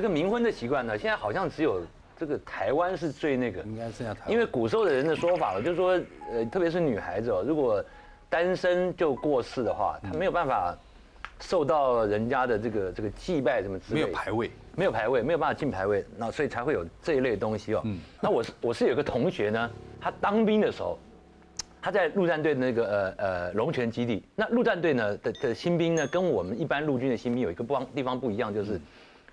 这个冥婚的习惯呢，现在好像只有这个台湾是最那个，应该剩下台湾。因为古时候的人的说法了，就是说，呃，特别是女孩子哦，如果单身就过世的话，她没有办法受到人家的这个这个祭拜什么之类没，有牌位，没有排位，没有办法进排位，那所以才会有这一类东西哦。那我是我是有个同学呢，他当兵的时候，他在陆战队的那个呃呃龙泉基地。那陆战队呢的的新兵呢，跟我们一般陆军的新兵有一个不方地方不一样，就是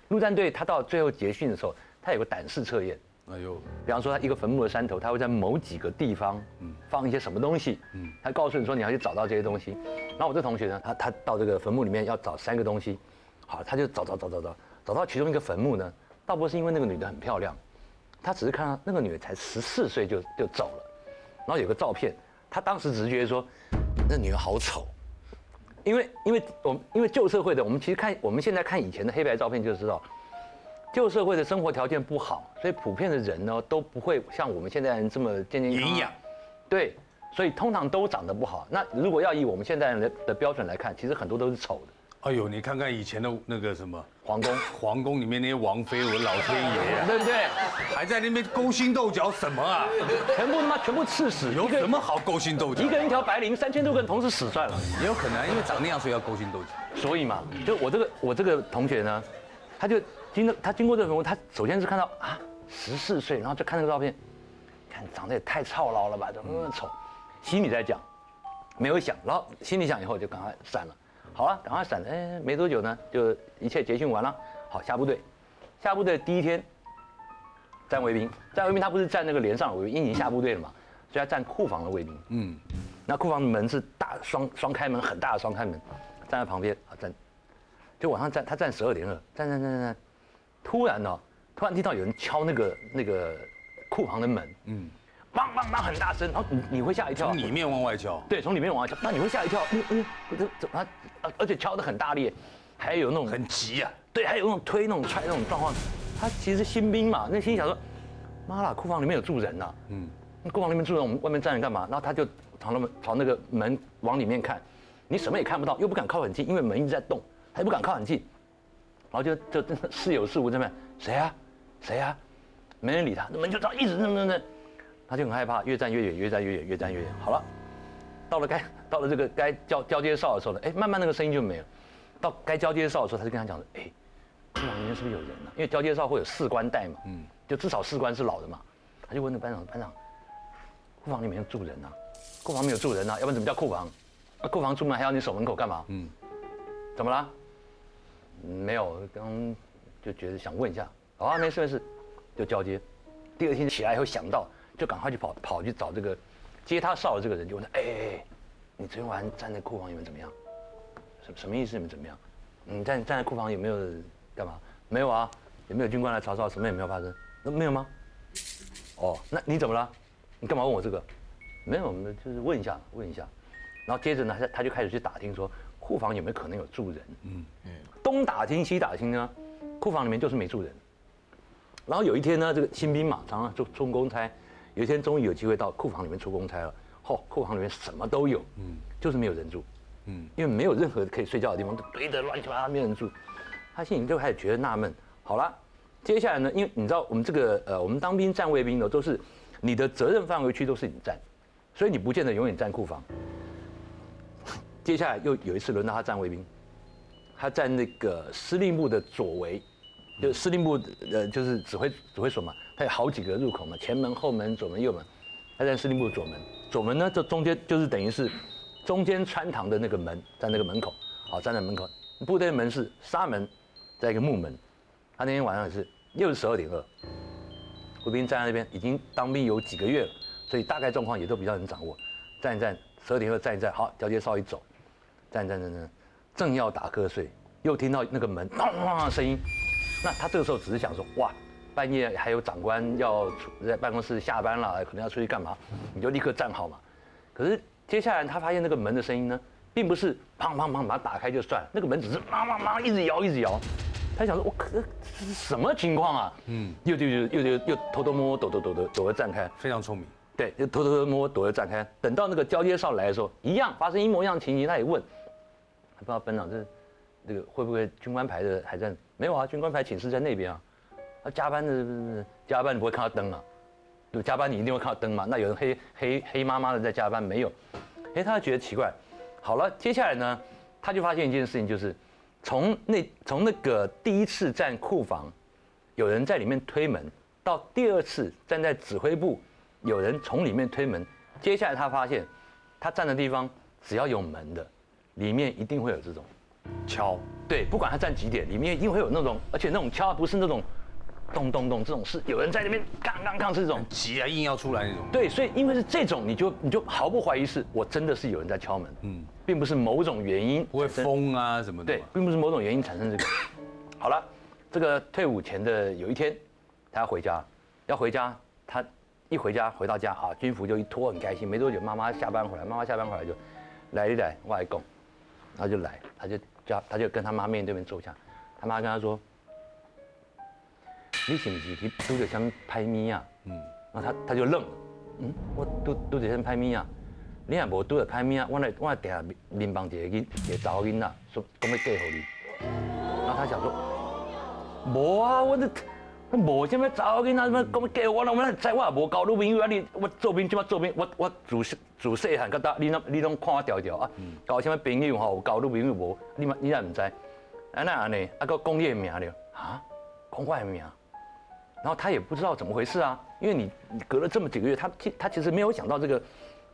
陆战队他到最后结训的时候，他有个胆识测验。哎呦，比方说，他一个坟墓的山头，他会在某几个地方嗯放一些什么东西，嗯他告诉你说你要去找到这些东西。然后我这同学呢，他他到这个坟墓里面要找三个东西，好，他就找找找找找，找到其中一个坟墓呢，倒不是因为那个女的很漂亮，他只是看到那个女的才十四岁就就走了，然后有个照片，他当时只是觉得说，那女的好丑，因为因为我们因为旧社会的，我们其实看我们现在看以前的黑白照片就知道。旧社会的生活条件不好，所以普遍的人呢都不会像我们现在人这么健健康康营养。对，所以通常都长得不好。那如果要以我们现在人的的标准来看，其实很多都是丑的。哎呦，你看看以前的那个什么皇宫，皇宫里面那些王妃，我的老天爷啊，对不对？还在那边勾心斗角什么啊？全部他妈全部刺死，有什么好勾心斗角一？个人一条白绫，三千多个人同时死算了。也有可能因为长那样，所以要勾心斗角。所以嘛，就我这个我这个同学呢，他就经过他经过这个坟墓，他首先是看到啊十四岁，然后就看那个照片，看长得也太操劳了吧，怎么那么丑？心里在讲，没有想，然后心里想以后就赶快删了。好了，赶快闪了。哎，没多久呢，就一切结训完了。好，下部队，下部队第一天站卫兵，站卫兵他不是站那个连上的卫兵，因为已经下部队了嘛，所以他站库房的卫兵。嗯，那库房的门是大双双开门，很大的双开门，站在旁边啊站，就往上站，他站十二点二，站站站站站，突然呢、突然听到有人敲那个那个库房的门，嗯，梆梆梆很大声，然后你你会吓一跳，从里面往外敲。对，从里面往外敲，那你会吓一跳，嗯嗯，这怎么啊？而且敲得很大力，还有那种很急啊！对，还有那种推、那种踹那种状况。他其实新兵嘛，那心里想说，妈啦，库房里面有住人呐、嗯，那库房里面住人，我们外面站着干嘛？然后他就朝那门朝那个门往里面看，你什么也看不到，又不敢靠很近，因为门一直在动，他又不敢靠很近，然后就就似有似无这边，谁啊？谁啊？没人理他，那门就这样一直那那那，他就很害怕，越站越远，越站越远，越站越远。好了，到了该到了这个该交交接哨的时候了，哎，慢慢那个声音就没了。到该交接哨的时候，他就跟他讲说，哎，库房里面是不是有人呢、因为交接哨会有士官带嘛，嗯，就至少士官是老的嘛。他就问那班长，班长，库房里面住人呐、库房没有住人呐、要不然怎么叫库房？那库房出门还要你守门口干嘛？嗯，怎么啦？嗯没有，刚刚就觉得想问一下。好啊，没事没事，就交接。第二天起来以后想到，就赶快去跑跑去找这个接他哨的这个人，就问他，哎哎哎，你昨天晚上站在库房里面怎么样？什什么意思？你们怎么样？你站站在库房有没有干嘛？没有啊，有没有军官来查哨？什么也没有发生。那没有吗？哦，那你怎么了？你干嘛问我这个？没有，我们就是问一下，问一下。然后接着呢，他他就开始去打听说库房有没有可能有住人。嗯嗯。东打听西打听呢，库房里面就是没住人。然后有一天呢，这个新兵嘛，常常出出公差，有一天终于有机会到库房里面出公差了。嚯、库房里面什么都有，嗯，就是没有人住。嗯，因为没有任何可以睡觉的地方，都堆得乱七八糟，没有人住。他心里就开始觉得纳闷。好了，接下来呢，因为你知道我们这个呃，我们当兵站卫兵呢，都是你的责任范围区都是你站，所以你不见得永远站库房。接下来又有一次轮到他站卫兵，他站那个司令部的左围，就司令部呃就是指挥指挥所嘛，它有好几个入口嘛，前门、后门、左门、右门，他在司令部的左门，左门呢这中间就是等于是中间穿堂的那个门，在那个门口，好站在门口，部队门是纱门，在一个木门，他那天晚上也是又是十二点二，卫兵站在那边已经当兵有几个月了，所以大概状况也都比较能掌握，站一站，十二点二站一站，好交接哨一走，站站站站，正要打瞌睡，又听到那个门咚咚的声音，那他这个时候只是想说，哇，半夜还有长官要出在办公室下班了，可能要出去干嘛，你就立刻站好嘛。可是接下来他发现那个门的声音呢，并不是砰砰砰把它打开就算，那个门只是砰砰砰一直摇一直摇。他想说，我可这是什么情况啊？嗯，又又又又又又偷偷摸摸躲躲躲躲躲着站开，非常聪明。对，又偷偷偷摸摸躲着站开。等到那个交接哨来的时候，一样发生一模一样的情形，他也问，不知道班长这这个会不会军官排的还在没有啊，军官牌寝室在那边啊。他加班的加班你不会看到灯啊，对，加班你一定会看到灯嘛。那有人黑黑黑麻麻的在加班没有？哎，他觉得奇怪。好了，接下来呢，他就发现一件事情，就是从那从那个第一次站库房，有人在里面推门，到第二次站在指挥部，有人从里面推门。接下来他发现，他站的地方只要有门的，里面一定会有这种敲。对，不管他站几点，里面一定会有那种，而且那种敲不是那种咚咚咚这种，事有人在那边杠杠杠是这种急啊，硬要出来那种。对，所以因为是这种，你就你就毫不怀疑是我真的是有人在敲门，嗯，并不是某种原因不会疯啊什么的。对，并不是某种原因产生这个。好了，这个退伍前的有一天，他要回家，要回家，他一回家回到家啊，军服就一脱很开心。没多久，妈妈下班回来，妈妈下班回来就来一来外公，然后就来，他就。叫他就跟他妈面对面坐下，他妈跟他说：“你是不是去拄着什么拍咪啊？”嗯，然后他他就愣了，嗯，我拄拄着什么拍咪啊？你也无拄着拍咪啊？我来我来定下面帮一个一个查某囡仔说讲要嫁给你，然后他想说：“无啊，我这。”无什么查某囡仔什么讲要嫁我，我我在我也无交女朋友啊！你我做兵即马做兵，我我自自细汉到大，你拢你拢看我条条啊！交什么朋友吼？有交女朋友无？你嘛你也唔知？啊那安尼，啊个讲你的名了啊？讲我的名？然后他也不知道怎么回事啊，因为你你隔了这么几个月，他他其实没有想到这个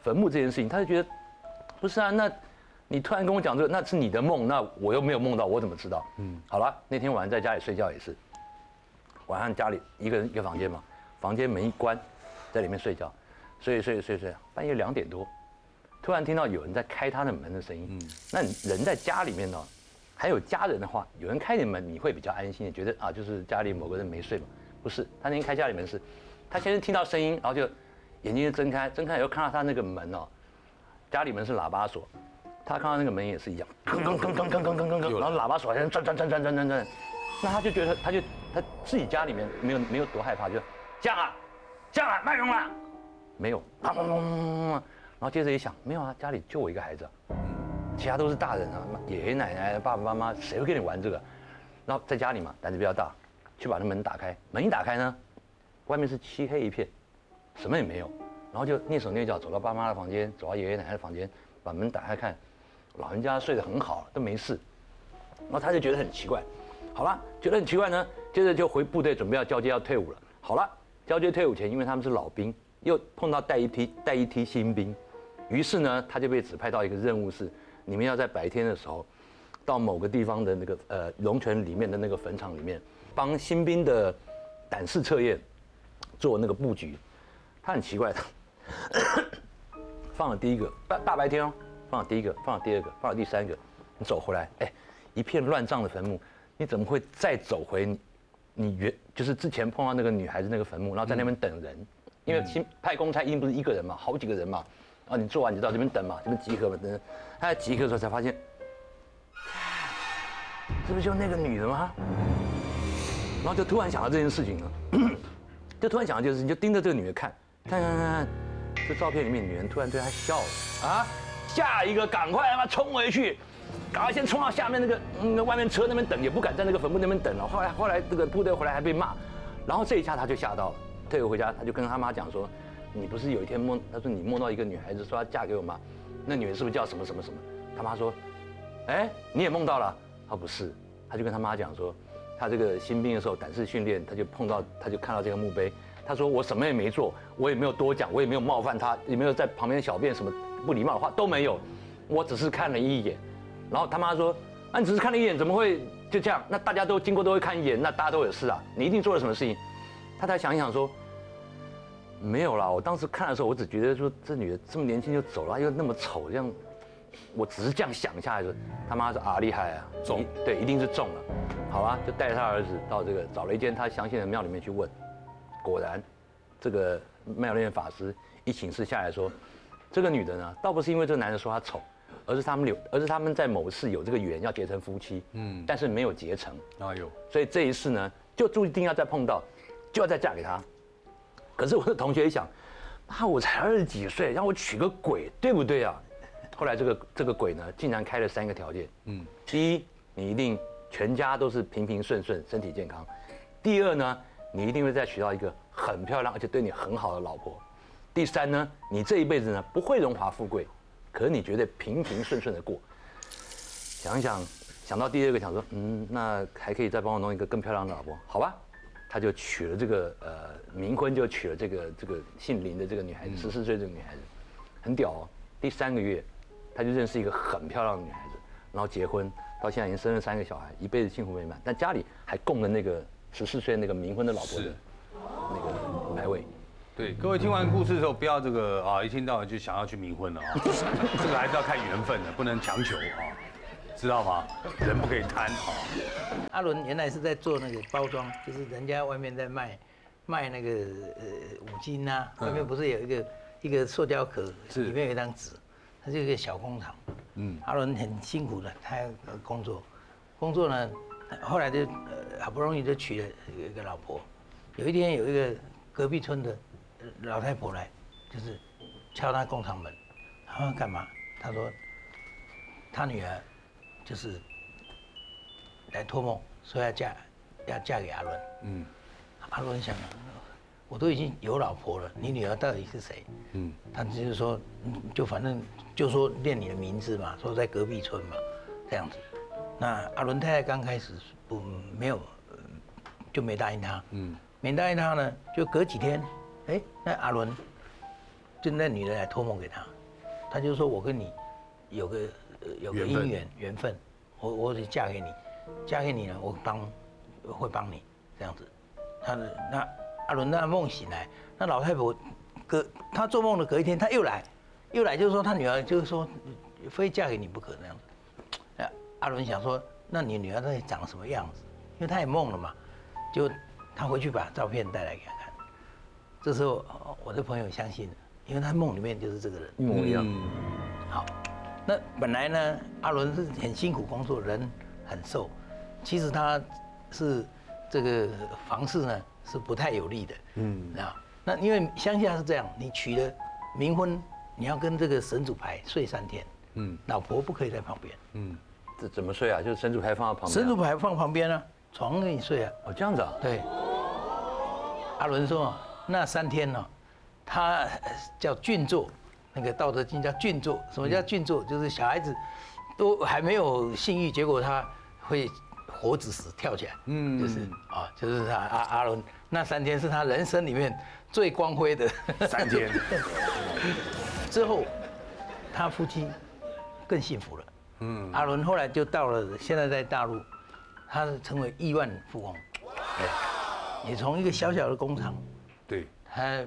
坟墓这件事情，他就觉得不是啊，那你突然跟我讲这个，那是你的梦，那我又没有梦到，我怎么知道？嗯，好了，那天晚上在家里睡觉也是。晚上家里一个人一个房间嘛，房间门一关，在里面睡觉，睡睡睡睡，半夜两点多，突然听到有人在开他的门的声音。嗯，那人在家里面呢，还有家人的话，有人开你门，你会比较安心，觉得啊，就是家里某个人没睡嘛。不是，他那天开家里门是，他先是听到声音，然后就眼睛就睁开，睁开以后看到他那个门哦，家里门是喇叭锁，他看到那个门也是一样，吭吭吭吭吭吭吭吭，然后喇叭锁还在转转转转转转转。那他就觉得，他就他自己家里面没有没有多害怕，就这样啊，这样啊，卖用了，没有，然后接着一想，没有啊，家里就我一个孩子，其他都是大人啊，爷爷奶奶、爸爸妈妈，谁会跟你玩这个？然后在家里嘛，胆子比较大，去把那门打开，门一打开呢，外面是漆黑一片，什么也没有，然后就蹑手蹑脚走到爸妈的房间，走到爷爷奶奶的房间，把门打开看，老人家睡得很好，都没事，然后他就觉得很奇怪。好了，觉得很奇怪呢，接着就回部队准备要交接要退伍了。好了，交接退伍前，因为他们是老兵，又碰到带一批带一批新兵，于是呢，他就被指派到一个任务是，你们要在白天的时候，到某个地方的那个呃龙泉里面的那个坟场里面，帮新兵的胆识测验做那个布局。他很奇怪的，放了第一个大大白天哦，放了第一个，放了第二个，放了第三个，你走回来，哎，一片乱葬的坟墓。你怎么会再走回你你原就是之前碰到那个女孩子那个坟墓，然后在那边等人？因为新派公差一定不是一个人嘛，好几个人嘛。啊，你做完你就到这边等嘛，这边集合嘛，等。他在集合的时候才发现，这不就那个女的吗？然后就突然想到这件事情了，就突然想到就是你就盯着这个女的看，看看看，这照片里面女人突然对他笑了啊，下一个赶快他妈冲回去。赶快先冲到下面那个嗯外面车那边等，也不敢在那个坟墓那边等了。后来后来这个部队回来还被骂，然后这一下他就吓到了，退回回家他就跟他妈讲说：“你不是有一天梦，他说你梦到一个女孩子说要嫁给我吗？那女人是不是叫什么什么什么？”他妈说：“哎，你也梦到了？”他不是，他就跟他妈讲说，他这个新兵的时候胆识训练，他就碰到他就看到这个墓碑，他说我什么也没做，我也没有多讲，我也没有冒犯他，也没有在旁边小便什么不礼貌的话都没有，我只是看了一眼。然后他妈说：“啊你只是看了一眼，怎么会就这样？那大家都经过都会看一眼，那大家都有事啊。你一定做了什么事情？”他才想一想说：“没有啦，我当时看的时候，我只觉得说这女的这么年轻就走了，又那么丑，这样，我只是这样想一下。说他妈说啊厉害啊，中对，一定是中了。好啊，就带着他儿子到这个找了一间他相信的庙里面去问，果然，这个庙里面法师一请示下来说，这个女的呢，倒不是因为这个男人说她丑。”而是他们有，而是他们在某次有这个缘要结成夫妻，嗯，但是没有结成，哎呦，所以这一次呢，就注定要再碰到，就要再嫁给他。可是我的同学一想，那我才二十几岁，让我娶个鬼，对不对啊？后来这个这个鬼呢，竟然开了三个条件，嗯，第一，你一定全家都是平平顺顺，身体健康。第二呢，你一定会再娶到一个很漂亮而且对你很好的老婆。第三呢，你这一辈子呢不会荣华富贵，可是你觉得平平顺顺的过。想一想，想到第二个，想说，嗯，那还可以再帮我弄一个更漂亮的老婆，好吧？他就娶了这个呃冥婚，就娶了这个这个姓林的这个女孩子，十四岁这个女孩子，很屌哦。第三个月，他就认识一个很漂亮的女孩子，然后结婚，到现在已经生了三个小孩，一辈子幸福美满。但家里还供了那个十四岁那个冥婚的老婆的那个。对，各位听完故事之后，不要这个啊，一听到就想要去冥婚了啊，这个还是要看缘分的，不能强求啊，知道吗？人不可以贪啊。阿伦原来是在做那个包装，就是人家外面在卖卖那个呃五金呐，外面不是有一个一个塑胶壳，里面有一张纸，它是一个小工厂。嗯，阿伦很辛苦的，他工作，工作呢，后来就呃好不容易就娶了一个老婆，有一天有一个隔壁村的。老太婆来，就是敲他工厂门，他说干嘛？他说他女儿就是来托梦，说要嫁要嫁给阿伦。嗯，阿伦想，我都已经有老婆了，你女儿到底是谁？嗯，他就是说，就反正就说念你的名字嘛，说在隔壁村嘛，这样子。那阿伦太太刚开始不没有，就没答应他。嗯，没答应他呢，就隔几天。哎，那阿伦，就那女人来托梦给他，他就说：“我跟你有个有个姻缘缘分，我我得嫁给你，嫁给你呢，我帮会帮你这样子。”他的那阿伦那梦醒来，那老太婆隔他做梦的隔一天他又来，又来就是说他女儿就是说非嫁给你不可那样子。那阿伦想说，那你女儿到底长什么样子？因为他也梦了嘛，就他回去把照片带来给他。这时候，我的朋友相信，因为他梦里面就是这个人一模一样。好，那本来呢，阿伦是很辛苦工作，人很瘦，其实他是这个房事呢是不太有利的。嗯，啊，那因为乡下是这样，你娶了冥婚，你要跟这个神主牌睡三天。嗯，老婆不可以在旁边。嗯，这怎么睡啊？就是神主牌放在旁边。神主牌放旁边啊，床给你睡啊。哦，这样子啊？对。阿伦说。那三天呢，他叫俊作，那个《道德经》叫俊作。什么叫俊作？就是小孩子都还没有性欲，结果他会活子死跳起来。嗯，就是啊，就是他阿阿伦那三天是他人生里面最光辉的三天。之后，他夫妻更幸福了。嗯，阿伦后来就到了现在在大陆，他成为亿万富翁。也从一个小小的工厂。对，他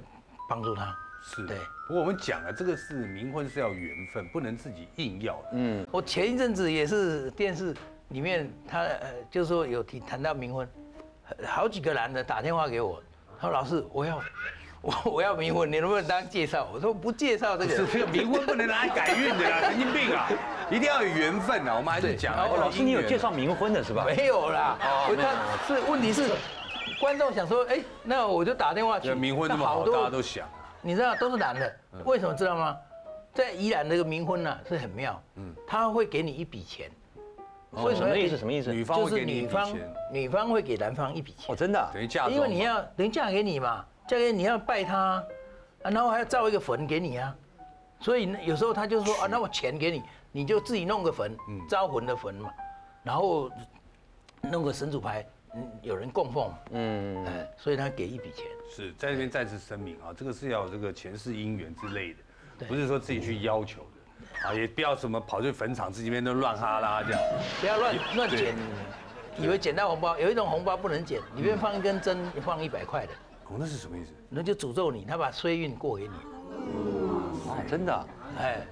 帮助他，是对。不过我们讲了，这个是冥婚是要缘分，不能自己硬要。嗯，我前一阵子也是电视里面，他呃，就是说有提谈到冥婚，好几个男的打电话给我，他说老师，我要 我我要冥婚，你能不能当介绍？我说不介绍这个，这个冥婚不能拿来改运的啦，神经病啊！一定要有缘分啊！我们还是讲，老师你有介绍冥婚的是吧？没有啦，他是问题是。观众想说，哎，那我就打电话去。冥婚那么好，大家都想。你知道都是男的，为什么知道吗？在宜兰那个冥婚呢是很妙，嗯，他会给你一笔钱。为什么意思？什么意思？女方就是女方，女方会给男方一笔钱。哦，真的？等于嫁因为你要等于嫁给你嘛，嫁给你要拜他，啊，然后还要造一个坟给你啊。所以有时候他就说啊，那我钱给你，你就自己弄个坟，招魂的坟嘛，然后弄个神主牌。有人供奉，嗯，哎，所以他给一笔钱。是在这边再次声明啊，这个是要这个前世姻缘之类的，不是说自己去要求的，啊，也不要什么跑去坟场自己边都乱哈拉这样，不要乱乱捡，以为捡到红包，有一种红包不能捡，里面放一根针，放一百块的。哦，那是什么意思？那就诅咒你，他把衰运过给你。哦，真的，哎。